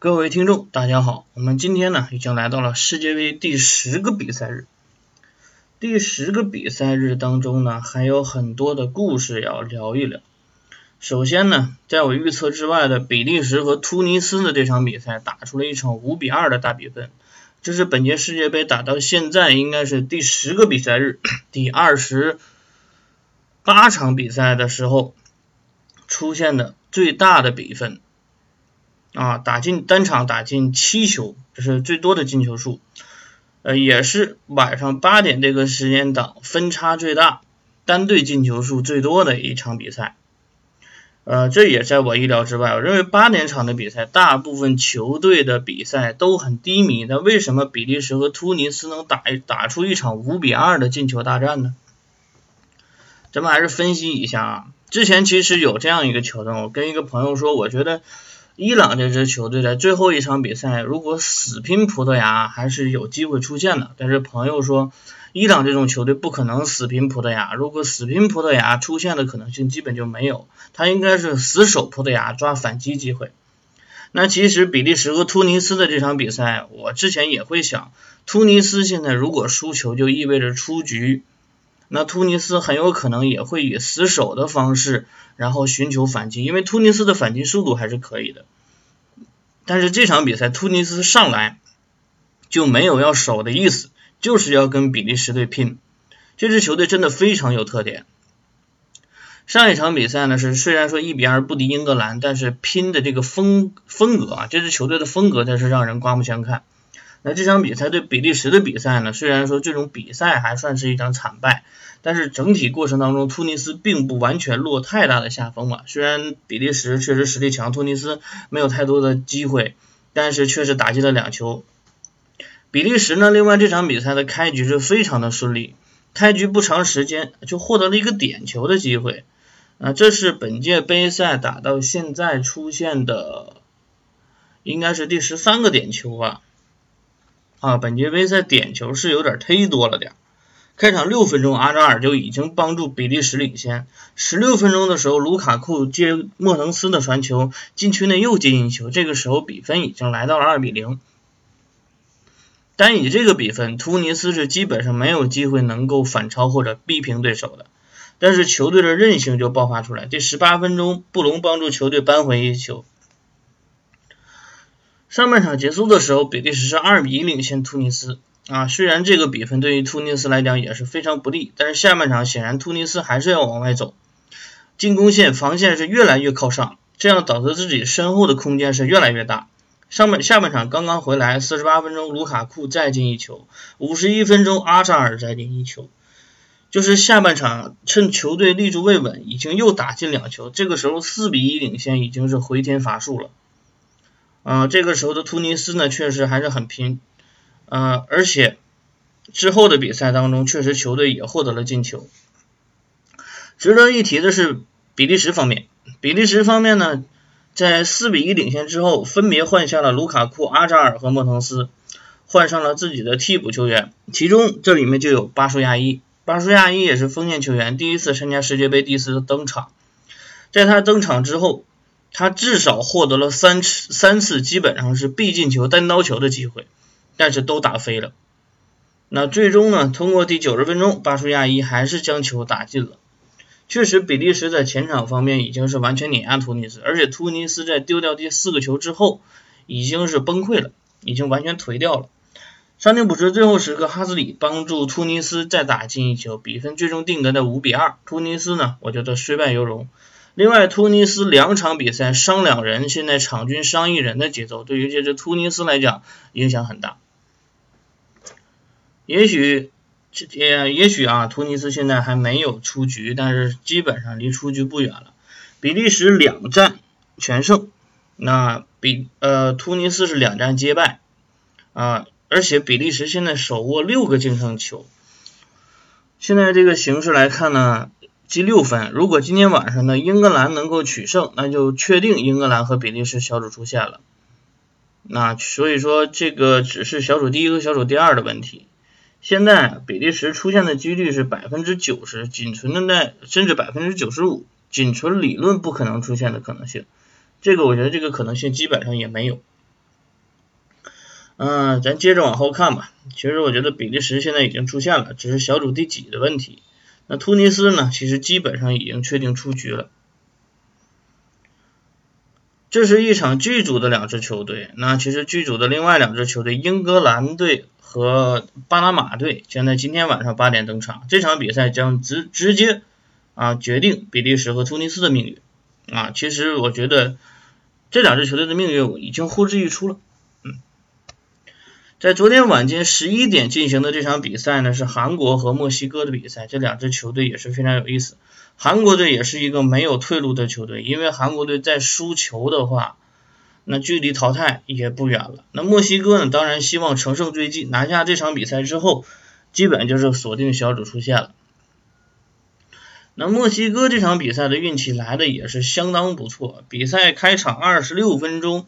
各位听众，大家好，我们今天呢已经来到了世界杯第十个比赛日。第十个比赛日当中呢，还有很多的故事要聊一聊。首先呢，在我预测之外的比利时和突尼斯的这场比赛打出了一场五比二的大比分，这是本届世界杯打到现在应该是第十个比赛日，第二十八场比赛的时候出现的最大的比分。啊，打进单场打进七球，这是最多的进球数，呃，也是晚上八点这个时间档分差最大、单队进球数最多的一场比赛，呃，这也在我意料之外。我认为八点场的比赛，大部分球队的比赛都很低迷，那为什么比利时和突尼斯能打一打出一场五比二的进球大战呢？咱们还是分析一下啊，之前其实有这样一个桥段，我跟一个朋友说，我觉得。伊朗这支球队在最后一场比赛，如果死拼葡萄牙，还是有机会出现的。但是朋友说，伊朗这种球队不可能死拼葡萄牙，如果死拼葡萄牙，出现的可能性基本就没有。他应该是死守葡萄牙，抓反击机会。那其实比利时和突尼斯的这场比赛，我之前也会想，突尼斯现在如果输球，就意味着出局。那突尼斯很有可能也会以死守的方式，然后寻求反击，因为突尼斯的反击速度还是可以的。但是这场比赛突尼斯上来就没有要守的意思，就是要跟比利时队拼。这支球队真的非常有特点。上一场比赛呢是虽然说一比二不敌英格兰，但是拼的这个风风格啊，这支球队的风格真是让人刮目相看。那这场比赛对比利时的比赛呢？虽然说这种比赛还算是一场惨败，但是整体过程当中，突尼斯并不完全落太大的下风嘛。虽然比利时确实实力强，突尼斯没有太多的机会，但是确实打进了两球。比利时呢，另外这场比赛的开局是非常的顺利，开局不长时间就获得了一个点球的机会啊，这是本届杯赛打到现在出现的，应该是第十三个点球吧。啊，本届杯赛点球是有点忒多了点。开场六分钟，阿扎尔就已经帮助比利时领先。十六分钟的时候，卢卡库接莫腾斯的传球，禁区内又接进球。这个时候比分已经来到了二比零。单以这个比分，突尼斯是基本上没有机会能够反超或者逼平对手的。但是球队的韧性就爆发出来。第十八分钟，布隆帮助球队扳回一球。上半场结束的时候，比利时是二比一领先突尼斯啊。虽然这个比分对于突尼斯来讲也是非常不利，但是下半场显然突尼斯还是要往外走，进攻线、防线是越来越靠上，这样导致自己身后的空间是越来越大。上半下半场刚刚回来，四十八分钟卢卡库再进一球，五十一分钟阿扎尔再进一球，就是下半场趁球队立足未稳，已经又打进两球，这个时候四比一领先已经是回天乏术了。啊，这个时候的突尼斯呢，确实还是很拼，啊，而且之后的比赛当中，确实球队也获得了进球。值得一提的是，比利时方面，比利时方面呢，在四比一领先之后，分别换下了卢卡库、阿扎尔和莫腾斯，换上了自己的替补球员，其中这里面就有巴舒亚伊，巴舒亚伊也是锋线球员，第一次参加世界杯，第一次登场，在他登场之后。他至少获得了三次三次基本上是必进球单刀球的机会，但是都打飞了。那最终呢？通过第九十分钟，巴舒亚伊还是将球打进了。确实，比利时在前场方面已经是完全碾压突尼斯，而且突尼斯在丢掉第四个球之后，已经是崩溃了，已经完全颓掉了。伤停补时最后时刻，哈斯里帮助突尼斯再打进一球，比分最终定格在五比二。突尼斯呢，我觉得虽败犹荣。另外，突尼斯两场比赛伤两人，现在场均伤一人的节奏，对于这支突尼斯来讲影响很大。也许，也也许啊，突尼斯现在还没有出局，但是基本上离出局不远了。比利时两战全胜，那比呃突尼斯是两战皆败啊，而且比利时现在手握六个净胜球。现在这个形势来看呢？积六分，如果今天晚上呢英格兰能够取胜，那就确定英格兰和比利时小组出线了。那所以说这个只是小组第一和小组第二的问题。现在比利时出现的几率是百分之九十，仅存的那甚至百分之九十五，仅存理论不可能出现的可能性。这个我觉得这个可能性基本上也没有。嗯，咱接着往后看吧。其实我觉得比利时现在已经出现了，只是小组第几的问题。那突尼斯呢？其实基本上已经确定出局了。这是一场剧组的两支球队。那其实剧组的另外两支球队，英格兰队和巴拿马队，将在今天晚上八点登场。这场比赛将直直接啊决定比利时和突尼斯的命运啊。其实我觉得这两支球队的命运已经呼之欲出了。在昨天晚间十一点进行的这场比赛呢，是韩国和墨西哥的比赛。这两支球队也是非常有意思。韩国队也是一个没有退路的球队，因为韩国队在输球的话，那距离淘汰也不远了。那墨西哥呢，当然希望乘胜追击，拿下这场比赛之后，基本就是锁定小组出线了。那墨西哥这场比赛的运气来的也是相当不错。比赛开场二十六分钟。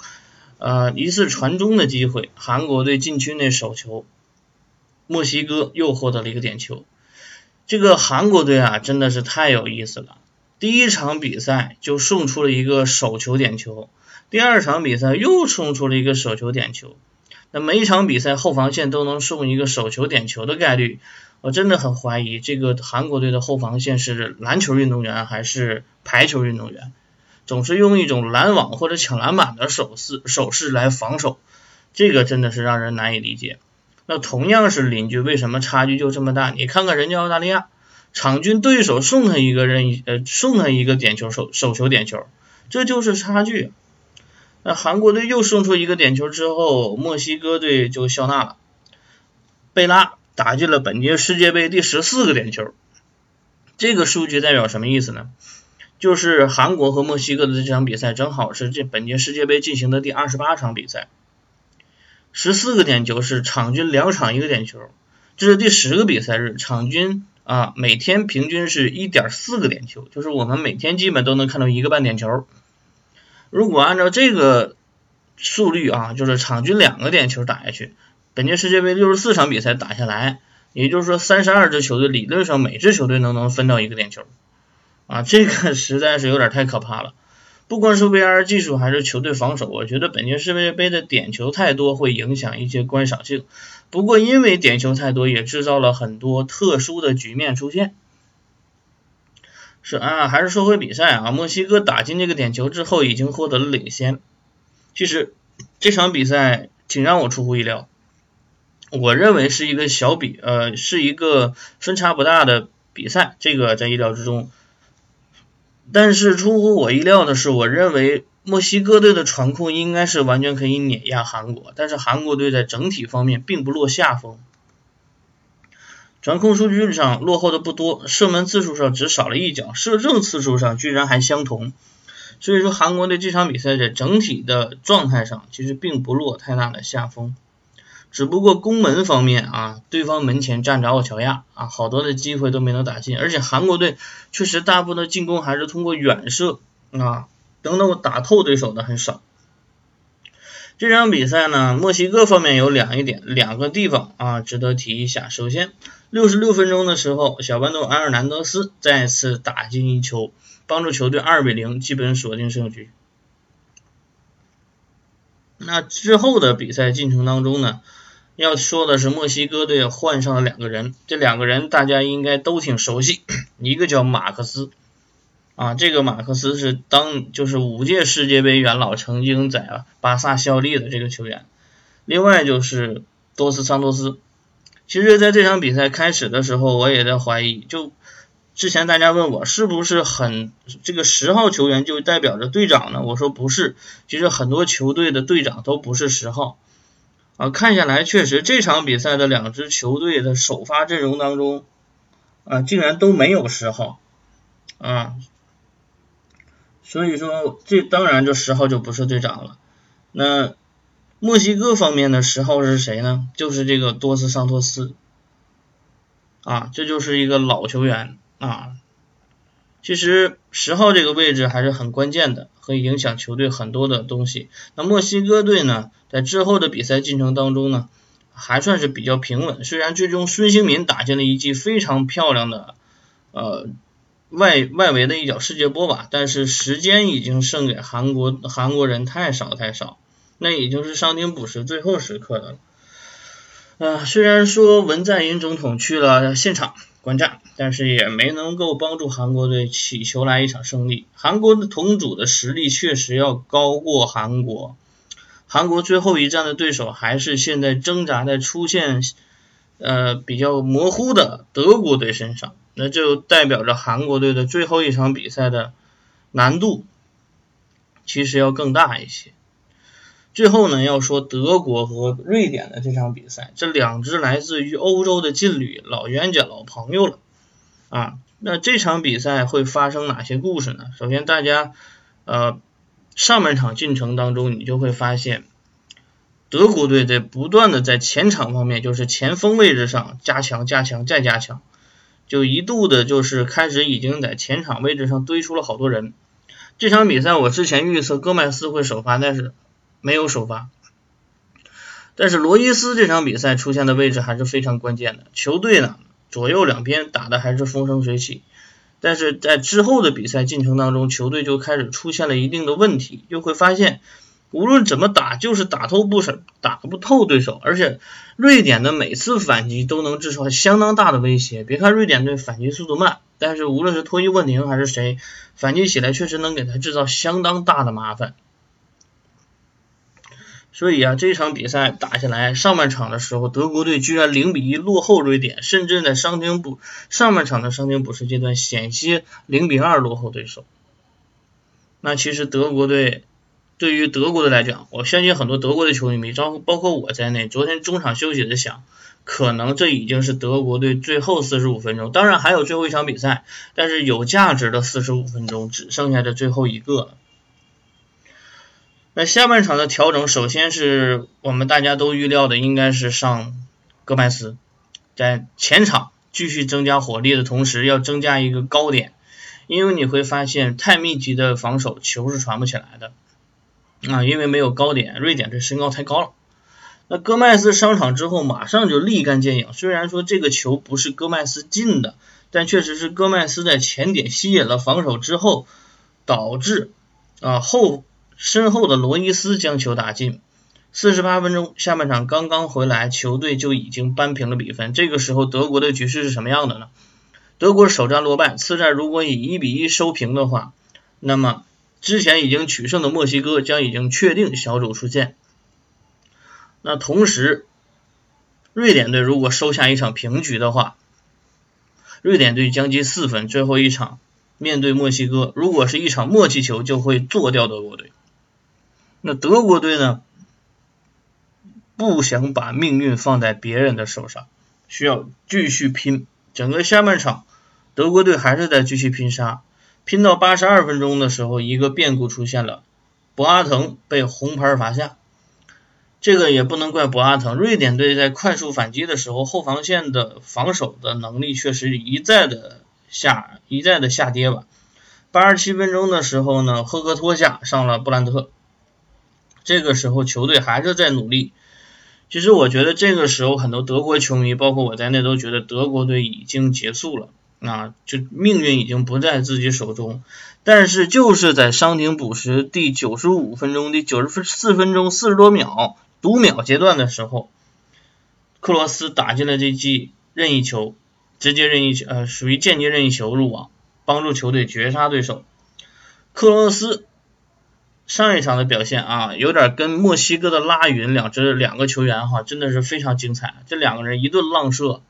呃，一次传中的机会，韩国队禁区内手球，墨西哥又获得了一个点球。这个韩国队啊，真的是太有意思了。第一场比赛就送出了一个手球点球，第二场比赛又送出了一个手球点球。那每一场比赛后防线都能送一个手球点球的概率，我真的很怀疑这个韩国队的后防线是篮球运动员还是排球运动员。总是用一种拦网或者抢篮板的手势手势来防守，这个真的是让人难以理解。那同样是邻居，为什么差距就这么大？你看看人家澳大利亚，场均对手送他一个人呃送他一个点球手手球点球，这就是差距。那韩国队又送出一个点球之后，墨西哥队就笑纳了，贝拉打进了本届世界杯第十四个点球，这个数据代表什么意思呢？就是韩国和墨西哥的这场比赛，正好是这本届世界杯进行的第二十八场比赛，十四个点球是场均两场一个点球，这是第十个比赛日，场均啊每天平均是一点四个点球，就是我们每天基本都能看到一个半点球。如果按照这个速率啊，就是场均两个点球打下去，本届世界杯六十四场比赛打下来，也就是说三十二支球队理论上每支球队都能分到一个点球。啊，这个实在是有点太可怕了。不光是 VR 技术，还是球队防守，我觉得本届世界杯的点球太多会影响一些观赏性。不过因为点球太多，也制造了很多特殊的局面出现。是啊，还是说回比赛啊，墨西哥打进这个点球之后，已经获得了领先。其实这场比赛挺让我出乎意料，我认为是一个小比，呃，是一个分差不大的比赛，这个在意料之中。但是出乎我意料的是，我认为墨西哥队的传控应该是完全可以碾压韩国，但是韩国队在整体方面并不落下风，传控数据上落后的不多，射门次数上只少了一脚，射正次数上居然还相同，所以说韩国队这场比赛在整体的状态上其实并不落太大的下风。只不过攻门方面啊，对方门前站着奥乔亚啊，好多的机会都没能打进，而且韩国队确实大部分的进攻还是通过远射啊，等等打透对手的很少。这场比赛呢，墨西哥方面有两一点，两个地方啊值得提一下。首先，六十六分钟的时候，小豌豆埃尔南德斯再次打进一球，帮助球队二比零基本锁定胜局。那之后的比赛进程当中呢？要说的是，墨西哥队换上了两个人，这两个人大家应该都挺熟悉，一个叫马克思，啊，这个马克思是当就是五届世界杯元老，曾经在巴萨效力的这个球员，另外就是多斯桑托斯。其实，在这场比赛开始的时候，我也在怀疑，就之前大家问我是不是很这个十号球员就代表着队长呢？我说不是，其实很多球队的队长都不是十号。啊，看下来确实这场比赛的两支球队的首发阵容当中，啊，竟然都没有十号，啊，所以说这当然这十号就不是队长了。那墨西哥方面的十号是谁呢？就是这个多斯桑托斯，啊，这就是一个老球员啊。其实十号这个位置还是很关键的，可以影响球队很多的东西。那墨西哥队呢，在之后的比赛进程当中呢，还算是比较平稳。虽然最终孙兴民打进了一记非常漂亮的呃外外围的一脚世界波吧，但是时间已经剩给韩国韩国人太少太少那已经是伤停补时最后时刻的了。啊，虽然说文在寅总统去了现场观战，但是也没能够帮助韩国队祈求来一场胜利。韩国的同组的实力确实要高过韩国，韩国最后一战的对手还是现在挣扎在出现呃比较模糊的德国队身上，那就代表着韩国队的最后一场比赛的难度其实要更大一些。最后呢，要说德国和瑞典的这场比赛，这两支来自于欧洲的劲旅，老冤家、老朋友了啊。那这场比赛会发生哪些故事呢？首先，大家呃上半场进程当中，你就会发现德国队在不断的在前场方面，就是前锋位置上加强、加强再加强，就一度的就是开始已经在前场位置上堆出了好多人。这场比赛我之前预测戈麦斯会首发，但是。没有首发，但是罗伊斯这场比赛出现的位置还是非常关键的。球队呢左右两边打的还是风生水起，但是在之后的比赛进程当中，球队就开始出现了一定的问题，就会发现无论怎么打就是打透不是打不透对手，而且瑞典的每次反击都能制造相当大的威胁。别看瑞典队反击速度慢，但是无论是托伊沃宁还是谁反击起来，确实能给他制造相当大的麻烦。所以啊，这场比赛打下来，上半场的时候，德国队居然零比一落后瑞典，甚至在伤停补上半场的伤停补时阶段，险些零比二落后对手。那其实德国队对于德国队来讲，我相信很多德国的球迷，包包括我在内，昨天中场休息的想，可能这已经是德国队最后四十五分钟，当然还有最后一场比赛，但是有价值的四十五分钟只剩下这最后一个了。那下半场的调整，首先是我们大家都预料的，应该是上戈麦斯，在前场继续增加火力的同时，要增加一个高点，因为你会发现太密集的防守球是传不起来的啊，因为没有高点，瑞典这身高太高了。那戈麦斯上场之后，马上就立竿见影，虽然说这个球不是戈麦斯进的，但确实是戈麦斯在前点吸引了防守之后，导致啊后。身后的罗伊斯将球打进，四十八分钟下半场刚刚回来，球队就已经扳平了比分。这个时候德国的局势是什么样的呢？德国首战落败，次战如果以一比一收平的话，那么之前已经取胜的墨西哥将已经确定小组出线。那同时，瑞典队如果收下一场平局的话，瑞典队将积四分，最后一场面对墨西哥，如果是一场默契球，就会做掉德国队。那德国队呢？不想把命运放在别人的手上，需要继续拼。整个下半场，德国队还是在继续拼杀，拼到八十二分钟的时候，一个变故出现了，博阿滕被红牌罚下。这个也不能怪博阿滕，瑞典队在快速反击的时候，后防线的防守的能力确实一再的下一再的下跌吧。八十七分钟的时候呢，赫克托下上了布兰特。这个时候球队还是在努力。其实我觉得这个时候很多德国球迷，包括我在内，都觉得德国队已经结束了，啊，就命运已经不在自己手中。但是就是在伤停补时第九十五分钟、第九十分四分钟四十多秒读秒阶段的时候，克罗斯打进了这记任意球，直接任意球，呃，属于间接任意球入网，帮助球队绝杀对手。克罗斯。上一场的表现啊，有点跟墨西哥的拉云两支两个球员哈，真的是非常精彩。这两个人一顿浪射，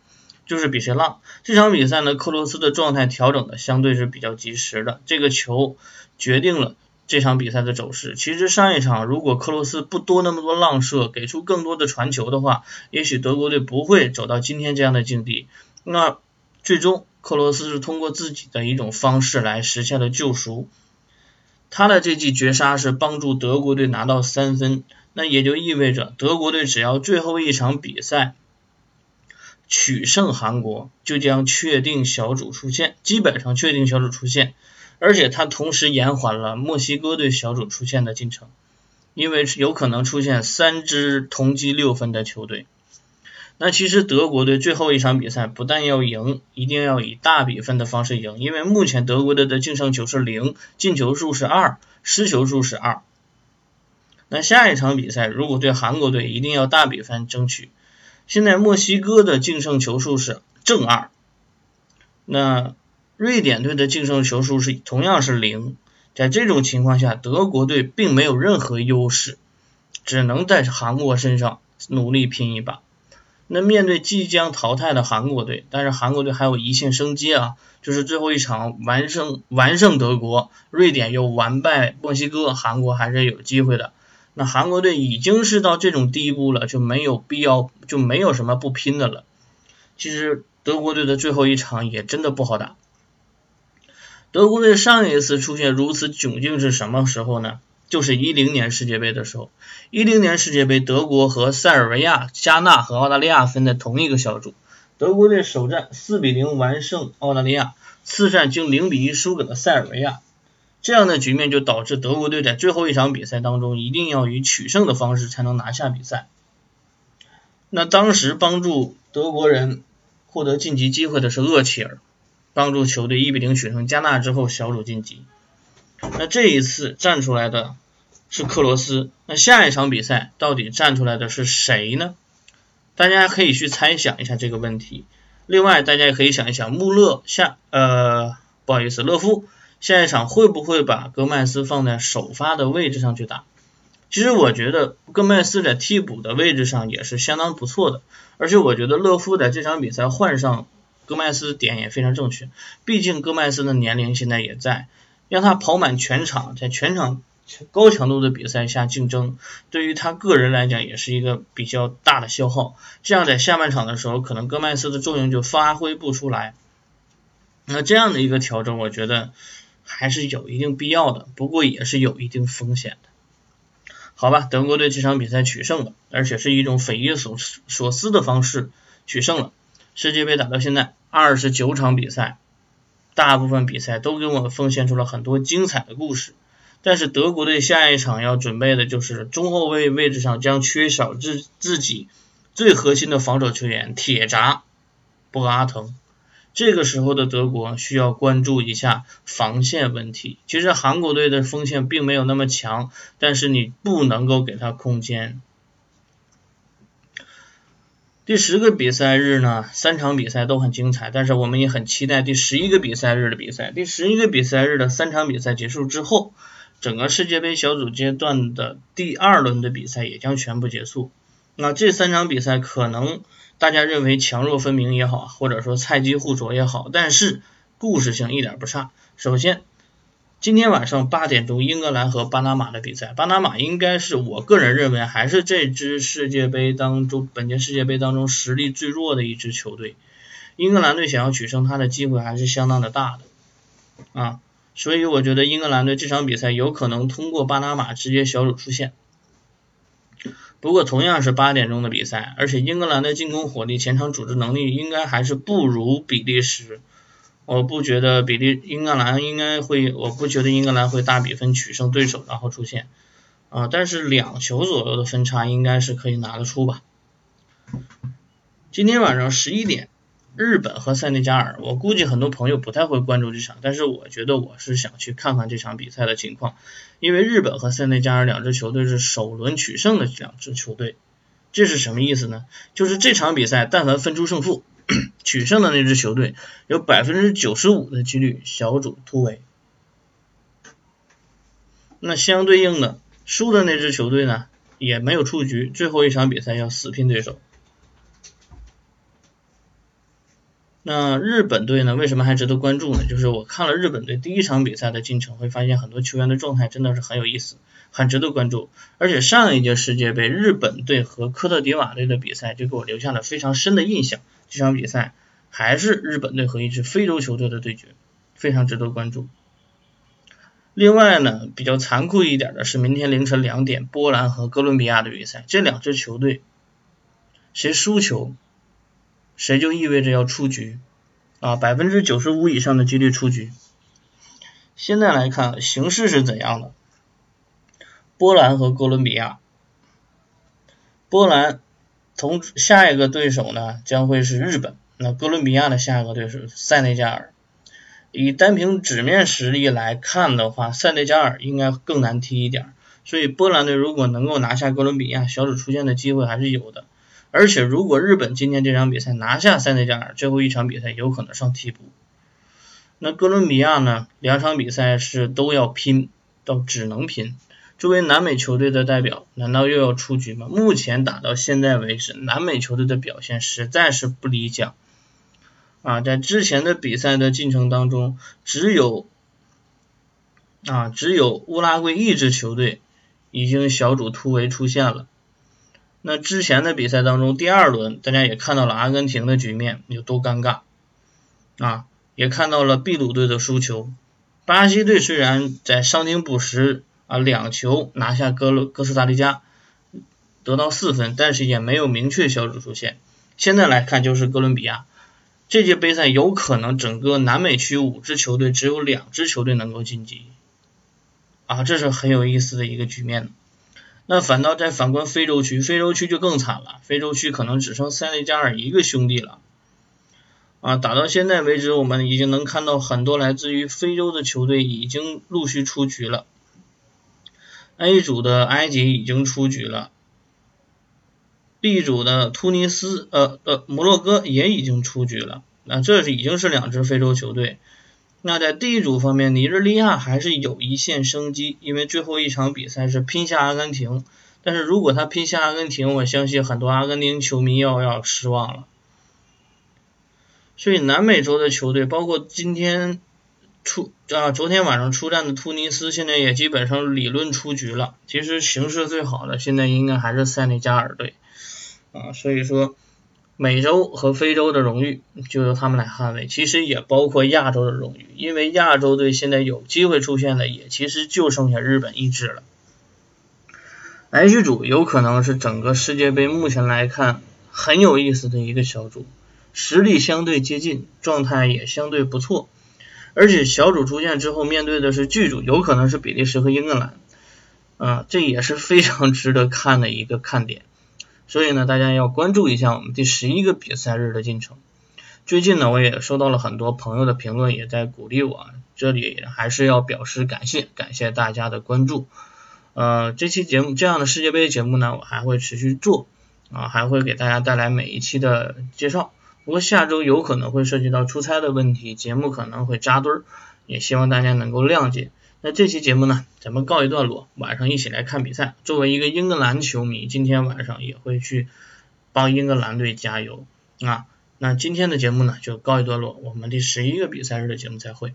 就是比谁浪。这场比赛呢，克罗斯的状态调整的相对是比较及时的，这个球决定了这场比赛的走势。其实上一场如果克罗斯不多那么多浪射，给出更多的传球的话，也许德国队不会走到今天这样的境地。那最终克罗斯是通过自己的一种方式来实现了救赎。他的这记绝杀是帮助德国队拿到三分，那也就意味着德国队只要最后一场比赛取胜韩国，就将确定小组出线，基本上确定小组出线。而且他同时延缓了墨西哥队小组出线的进程，因为有可能出现三支同积六分的球队。那其实德国队最后一场比赛不但要赢，一定要以大比分的方式赢，因为目前德国队的净胜球是零，进球数是二，失球数是二。那下一场比赛如果对韩国队，一定要大比分争取。现在墨西哥的净胜球数是正二，那瑞典队的净胜球数是同样是零。在这种情况下，德国队并没有任何优势，只能在韩国身上努力拼一把。那面对即将淘汰的韩国队，但是韩国队还有一线生机啊，就是最后一场完胜完胜德国，瑞典又完败墨西哥，韩国还是有机会的。那韩国队已经是到这种地步了，就没有必要，就没有什么不拼的了。其实德国队的最后一场也真的不好打。德国队上一次出现如此窘境是什么时候呢？就是一零年世界杯的时候，一零年世界杯，德国和塞尔维亚、加纳和澳大利亚分在同一个小组，德国队首战四比零完胜澳大利亚，次战经零比一输给了塞尔维亚，这样的局面就导致德国队在最后一场比赛当中一定要以取胜的方式才能拿下比赛。那当时帮助德国人获得晋级机会的是厄齐尔，帮助球队一比零取胜加纳之后小组晋级。那这一次站出来的是克罗斯，那下一场比赛到底站出来的是谁呢？大家可以去猜想一下这个问题。另外，大家也可以想一想，穆勒下呃不好意思，勒夫下一场会不会把戈麦斯放在首发的位置上去打？其实我觉得戈麦斯在替补的位置上也是相当不错的，而且我觉得勒夫在这场比赛换上戈麦斯点也非常正确，毕竟戈麦斯的年龄现在也在。让他跑满全场，在全场高强度的比赛下竞争，对于他个人来讲也是一个比较大的消耗。这样在下半场的时候，可能戈麦斯的作用就发挥不出来。那这样的一个调整，我觉得还是有一定必要的，不过也是有一定风险的。好吧，德国队这场比赛取胜了，而且是一种匪夷所所思的方式取胜了。世界杯打到现在二十九场比赛。大部分比赛都给我们奉献出了很多精彩的故事，但是德国队下一场要准备的就是中后卫位置上将缺少自自己最核心的防守球员铁闸博阿滕，这个时候的德国需要关注一下防线问题。其实韩国队的锋线并没有那么强，但是你不能够给他空间。第十个比赛日呢，三场比赛都很精彩，但是我们也很期待第十一个比赛日的比赛。第十一个比赛日的三场比赛结束之后，整个世界杯小组阶段的第二轮的比赛也将全部结束。那这三场比赛可能大家认为强弱分明也好，或者说菜鸡互啄也好，但是故事性一点不差。首先。今天晚上八点钟，英格兰和巴拿马的比赛。巴拿马应该是我个人认为还是这支世界杯当中本届世界杯当中实力最弱的一支球队。英格兰队想要取胜，他的机会还是相当的大的啊。所以我觉得英格兰队这场比赛有可能通过巴拿马直接小组出线。不过同样是八点钟的比赛，而且英格兰的进攻火力、前场组织能力应该还是不如比利时。我不觉得比利英格兰应该会，我不觉得英格兰会大比分取胜对手，然后出现啊，但是两球左右的分差应该是可以拿得出吧。今天晚上十一点，日本和塞内加尔，我估计很多朋友不太会关注这场，但是我觉得我是想去看看这场比赛的情况，因为日本和塞内加尔两支球队是首轮取胜的两支球队，这是什么意思呢？就是这场比赛但凡分出胜负。取胜的那支球队有百分之九十五的几率小组突围，那相对应的输的那支球队呢也没有出局，最后一场比赛要死拼对手。那日本队呢为什么还值得关注呢？就是我看了日本队第一场比赛的进程，会发现很多球员的状态真的是很有意思，很值得关注。而且上一届世界杯日本队和科特迪瓦队的比赛就给我留下了非常深的印象。这场比赛还是日本队和一支非洲球队的对决，非常值得关注。另外呢，比较残酷一点的是明天凌晨两点波兰和哥伦比亚的比赛，这两支球队谁输球，谁就意味着要出局啊，百分之九十五以上的几率出局。现在来看形势是怎样的？波兰和哥伦比亚，波兰。同下一个对手呢将会是日本，那哥伦比亚的下一个对手塞内加尔。以单凭纸面实力来看的话，塞内加尔应该更难踢一点。所以波兰队如果能够拿下哥伦比亚，小组出线的机会还是有的。而且如果日本今天这场比赛拿下塞内加尔，最后一场比赛有可能上替补。那哥伦比亚呢？两场比赛是都要拼，到只能拼。作为南美球队的代表，难道又要出局吗？目前打到现在为止，南美球队的表现实在是不理想。啊，在之前的比赛的进程当中，只有啊只有乌拉圭一支球队已经小组突围出现了。那之前的比赛当中，第二轮大家也看到了阿根廷的局面有多尴尬啊，也看到了秘鲁队的输球。巴西队虽然在伤停补时啊两球拿下哥哥斯达黎加，得到四分，但是也没有明确小组出线。现在来看就是哥伦比亚，这届杯赛有可能整个南美区五支球队只有两支球队能够晋级啊，这是很有意思的一个局面呢。那反倒再反观非洲区，非洲区就更惨了，非洲区可能只剩塞内加尔一个兄弟了。啊，打到现在为止，我们已经能看到很多来自于非洲的球队已经陆续出局了。A 组的埃及已经出局了，B 组的突尼斯呃呃摩洛哥也已经出局了。那这是已经是两支非洲球队。那在 D 组方面，尼日利亚还是有一线生机，因为最后一场比赛是拼下阿根廷。但是如果他拼下阿根廷，我相信很多阿根廷球迷要要失望了。所以南美洲的球队，包括今天出啊昨天晚上出战的突尼斯，现在也基本上理论出局了。其实形势最好的现在应该还是塞内加尔队啊，所以说。美洲和非洲的荣誉就由他们来捍卫，其实也包括亚洲的荣誉，因为亚洲队现在有机会出现的也其实就剩下日本一支了。H 组有可能是整个世界杯目前来看很有意思的一个小组，实力相对接近，状态也相对不错，而且小组出现之后面对的是巨组，有可能是比利时和英格兰，啊，这也是非常值得看的一个看点。所以呢，大家要关注一下我们第十一个比赛日的进程。最近呢，我也收到了很多朋友的评论，也在鼓励我，这里还是要表示感谢，感谢大家的关注。呃，这期节目这样的世界杯节目呢，我还会持续做啊，还会给大家带来每一期的介绍。不过下周有可能会涉及到出差的问题，节目可能会扎堆儿，也希望大家能够谅解。那这期节目呢，咱们告一段落，晚上一起来看比赛。作为一个英格兰球迷，今天晚上也会去帮英格兰队加油啊。那今天的节目呢，就告一段落，我们第十一个比赛日的节目再会。